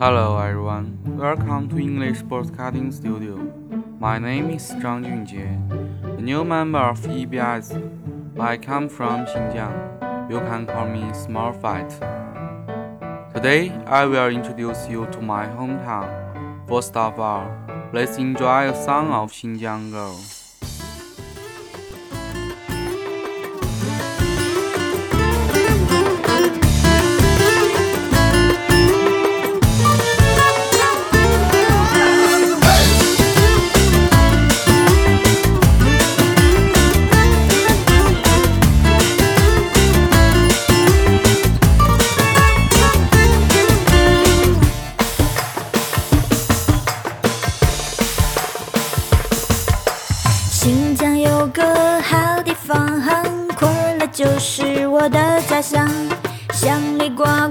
Hello everyone, welcome to English Broadcasting Studio. My name is Zhang Junjie, a new member of EBS. I come from Xinjiang. You can call me Small Fight. Today, I will introduce you to my hometown. First of all, let's enjoy a song of Xinjiang Girl. Qua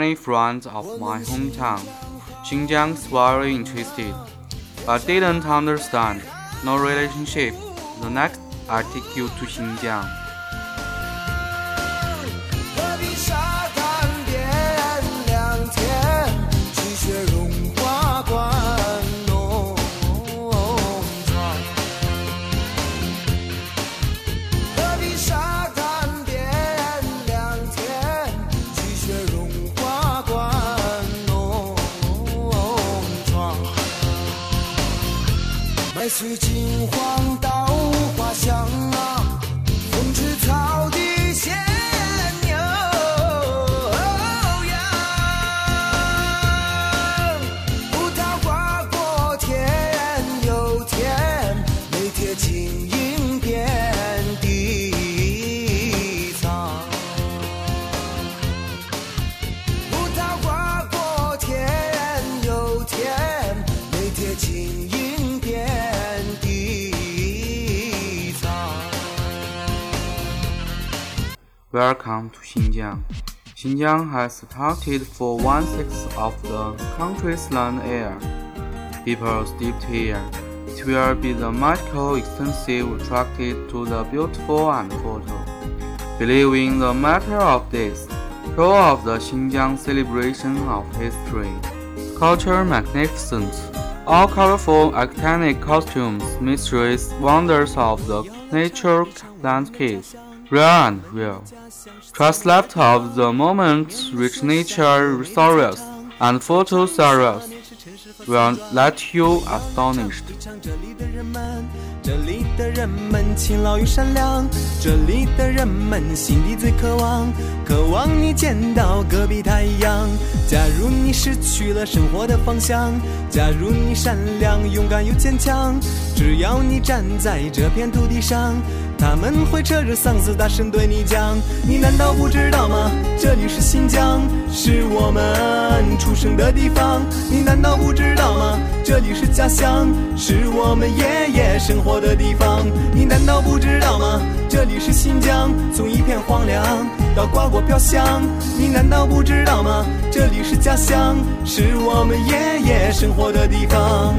many friends of my hometown, Xinjiang's very interested, but didn't understand. No relationship. The next I take you to Xinjiang. Welcome to Xinjiang. Xinjiang has accounted for one sixth of the country's land area. People steeped here. It will be the magical extensive attracted to the beautiful and photo. Believing the matter of this, show of the Xinjiang celebration of history. Culture magnificent. All colorful arcanic costumes, mysteries, wonders of the nature landscape and real. Trust left of the moment which nature sorrows and photo sorrows will let you astonished. 这里的人们，勤劳又善良，这里的人们心底最渴望，渴望你见到隔壁太阳。假如你失去了生活的方向，假如你善良、勇敢又坚强，只要你站在这片土地上。他们会扯着嗓子大声对你讲，你难道不知道吗？这里是新疆，是我们出生的地方。你难道不知道吗？这里是家乡，是我们爷爷生活的地方。你难道不知道吗？这里是新疆，从一片荒凉到瓜果飘香。你难道不知道吗？这里是家乡，是我们爷爷生活的地方。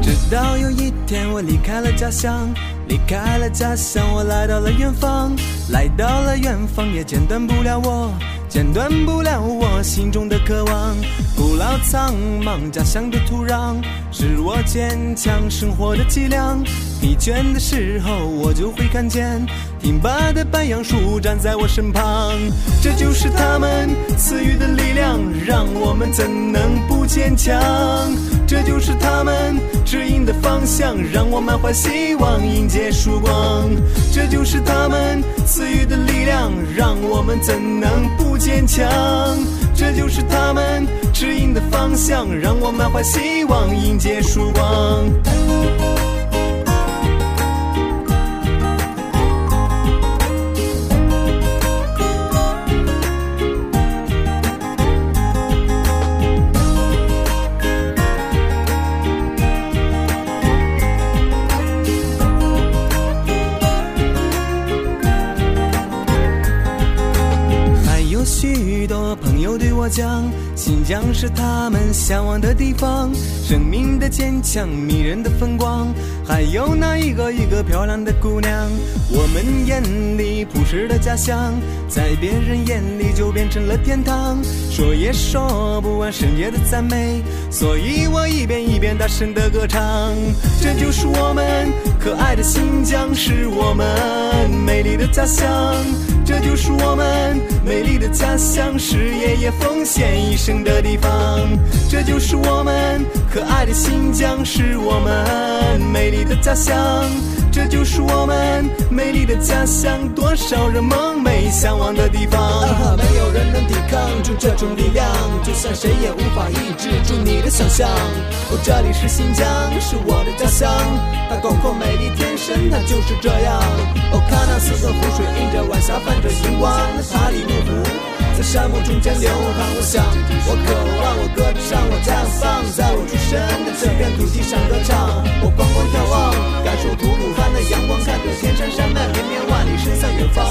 直到有一天，我离开了家乡，离开了家乡，我来到了远方，来到了远方，也剪断不了我，剪断不了我心中的渴望。古老苍茫家乡的土壤，是我坚强生活的脊梁。疲倦的时候，我就会看见挺拔的白杨树站在我身旁。这就是他们赐予的力量，让我们怎能不坚强？这就是他们指引的方向，让我满怀希望迎接曙光。这就是他们赐予的力量，让我们怎能不坚强？这就是他们指引的方向，让我满怀希望迎接曙光。讲，新疆是他们向往的地方，生命的坚强，迷人的风光，还有那一个一个漂亮的姑娘。我们眼里朴实的家乡，在别人眼里就变成了天堂，说也说不完圣洁的赞美，所以我一遍一遍大声的歌唱。这就是我们可爱的新疆，是我们美丽的家乡。这就是我们美丽的家乡，是爷爷奉献一生的地方。这就是我们可爱的新疆，是我们美丽的家乡。这就是我们美丽的家乡，多少人梦寐向往的地方。没有人能抵抗住这种力量，就算谁也无法抑制住你的想象。哦，这里是新疆，是我的家乡，它广阔美丽，天生它就是这样。哦，喀纳斯的湖水映着晚霞，泛着荧光，那塔里木湖。在沙漠中间流淌，我想，我渴望，我歌唱，我绽放，在我出生的这片土地上歌唱。我光光眺望，感受吐鲁番的阳光，看着天山山脉绵绵万里，身在远方。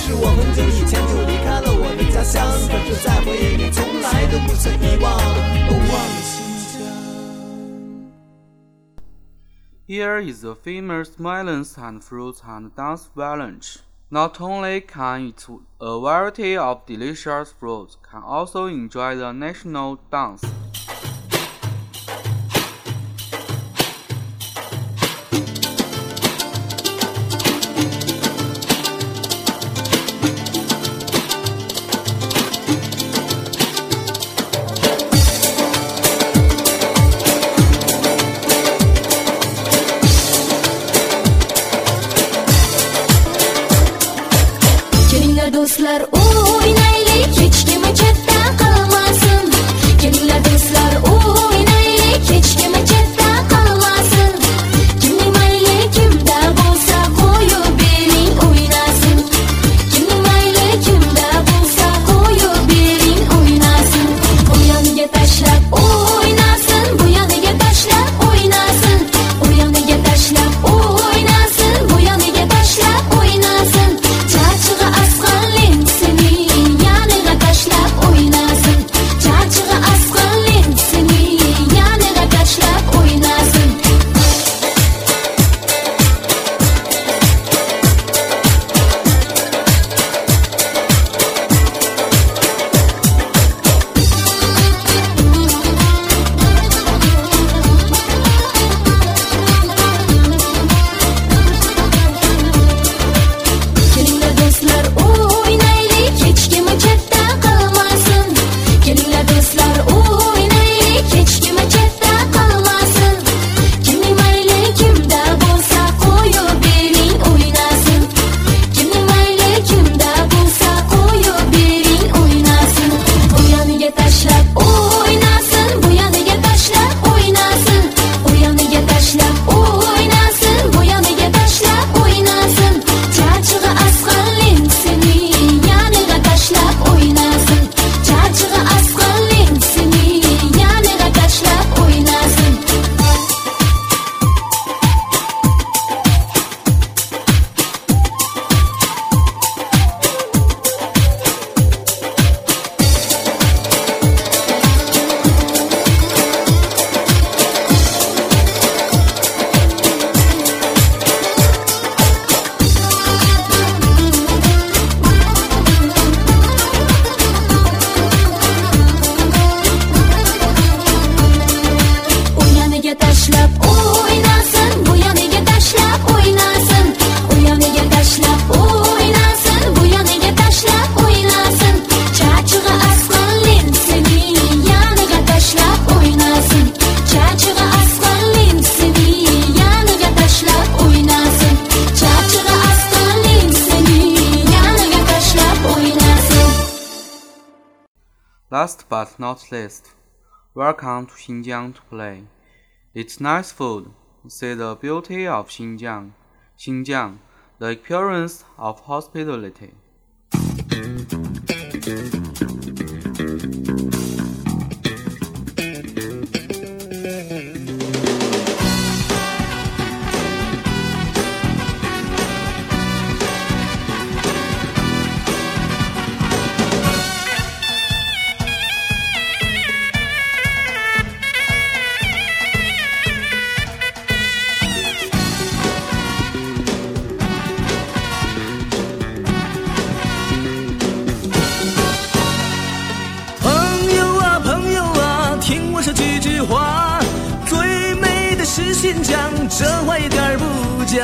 是我很久以前就离开了我的家乡，可是，在回忆里从来都不曾遗忘。忘了新疆。Here is the famous melons and fruits and dance village. Not only can eat a variety of delicious fruits, can also enjoy the national dance. But not least, welcome to Xinjiang to play. It's nice food. See the beauty of Xinjiang. Xinjiang, the appearance of hospitality. 新疆，这话一点儿不假。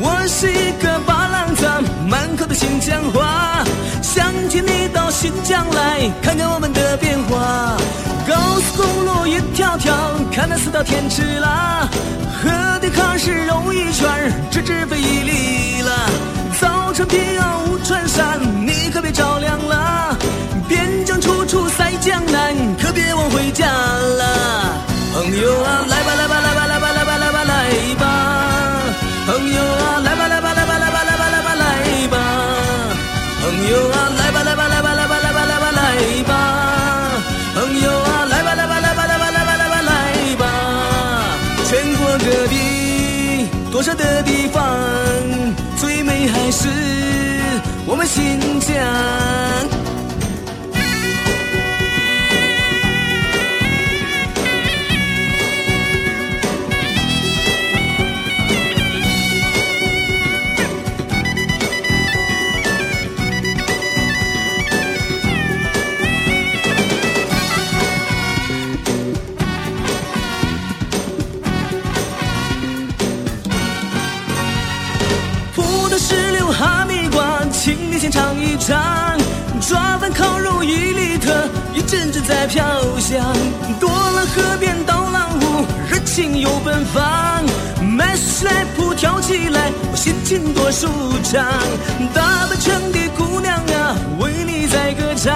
我是一个巴郎子，满口的新疆话。想请你到新疆来看看我们的变化。高速公路一条条，看那四道天池啦。河的坎是肉一圈儿，直直飞一里啦。早晨平遥无穿山，你可别着凉啦。边疆处处赛江南，可别忘回家啦。朋友啊，来吧来啊，来吧来吧来吧来吧来吧来吧来吧。朋友啊，来吧来吧来吧来吧来吧来吧来吧。全国各地多少的地方，最美还是我们新疆。哈密瓜，请你先尝一尝。抓饭烤肉一里特，一阵阵在飘香。多了河边刀郎舞，热情又奔放。麦穗来谱跳起来，我心情多舒畅。大半城的姑娘啊，为你在歌唱。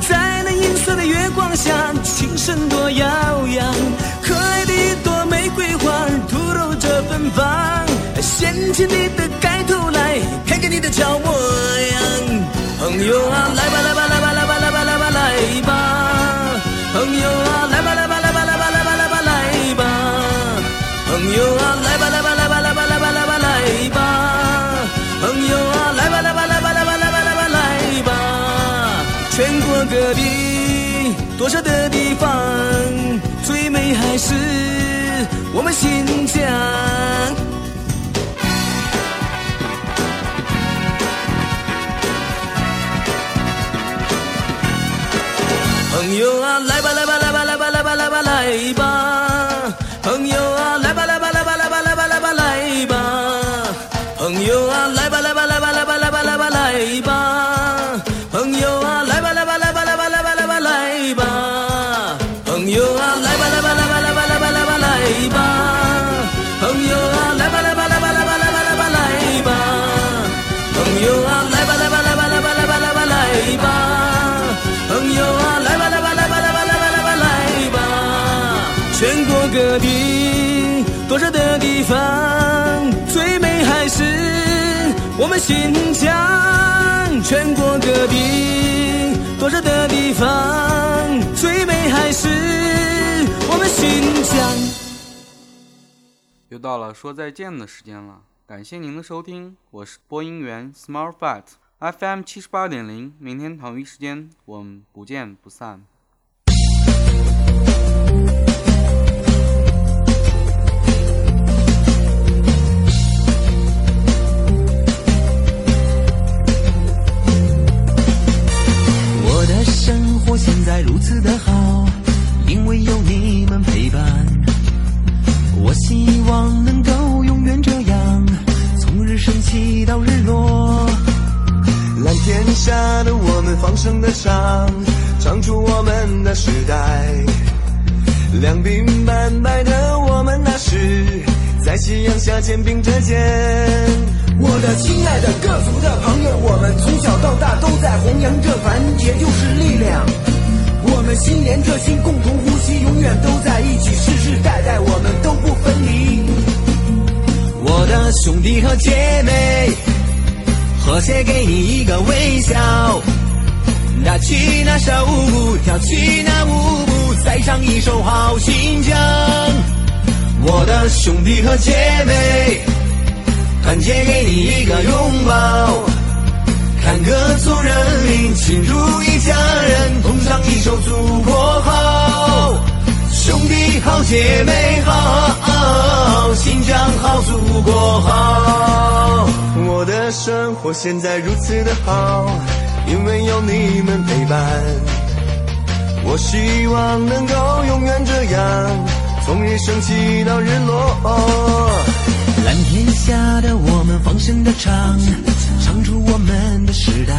在那银色的月光下，情深多悠扬。可爱的一朵玫瑰花，吐露着芬芳。掀起你的，看看你的俏模样。朋友啊，来吧来吧来吧新疆。全国各地多少的地方，最美还是我们新疆。又到了说再见的时间了，感谢您的收听，我是播音员 Smart Fat FM 七十八点零，明天同一时间我们不见不散。在如此的好，因为有你们陪伴。我希望能够永远这样，从日升起到日落。蓝天下的我们放声的唱，唱出我们的时代。两鬓斑白的我们那时，在夕阳下肩并着肩。我的亲爱的各族的朋友，我们从小到大都在弘扬这团结就是力量。我们心连着心，共同呼吸，永远都在一起，世世代代我们都不分离。我的兄弟和姐妹，和谐给你一个微笑，打起那手鼓，跳起那舞步，再唱一首好新疆。我的兄弟和姐妹，团结给你一个拥抱，看歌族人民亲如一家人，同唱一首祖国好，兄弟好，姐妹好，新疆好，祖国好。我的生活现在如此的好，因为有你们陪伴。我希望能够永远这样，从日升起到日落。蓝天下的我们放声的唱，唱出我们时代。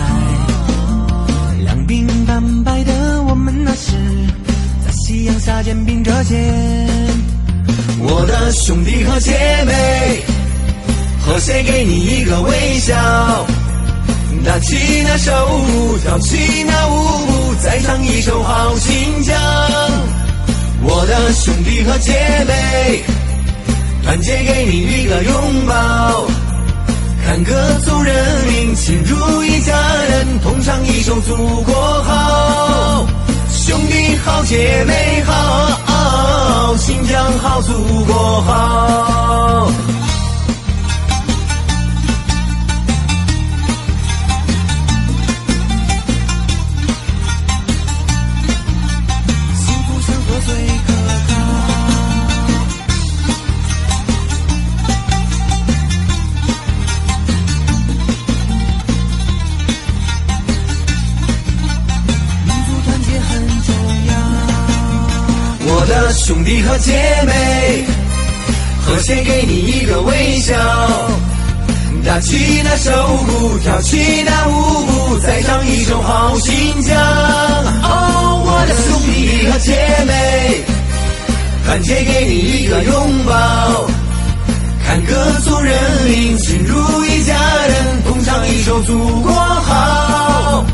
两鬓斑白的我们那时，在夕阳下肩并着肩。我的兄弟和姐妹，和谐给你一个微笑，打起那手鼓，跳起那舞步，再唱一首好新疆。我的兄弟和姐妹，团结给你一个拥抱，看歌族人民亲如一家人，同唱一首祖国好，兄弟好，姐妹好，新疆好，祖国好。兄弟和姐妹，和谐给你一个微笑，打起那手鼓，跳起那舞步，再唱一首好新疆。哦，我的兄弟和姐妹，团结给你一个拥抱，看各族人民亲如一家人，同唱一首祖国好，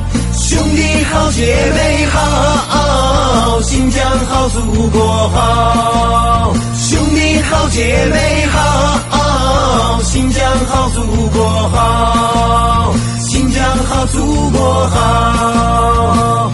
兄弟好，姐妹好，新疆好，祖国好，兄弟好，姐妹好，新疆好，祖国好，新疆好，祖国好。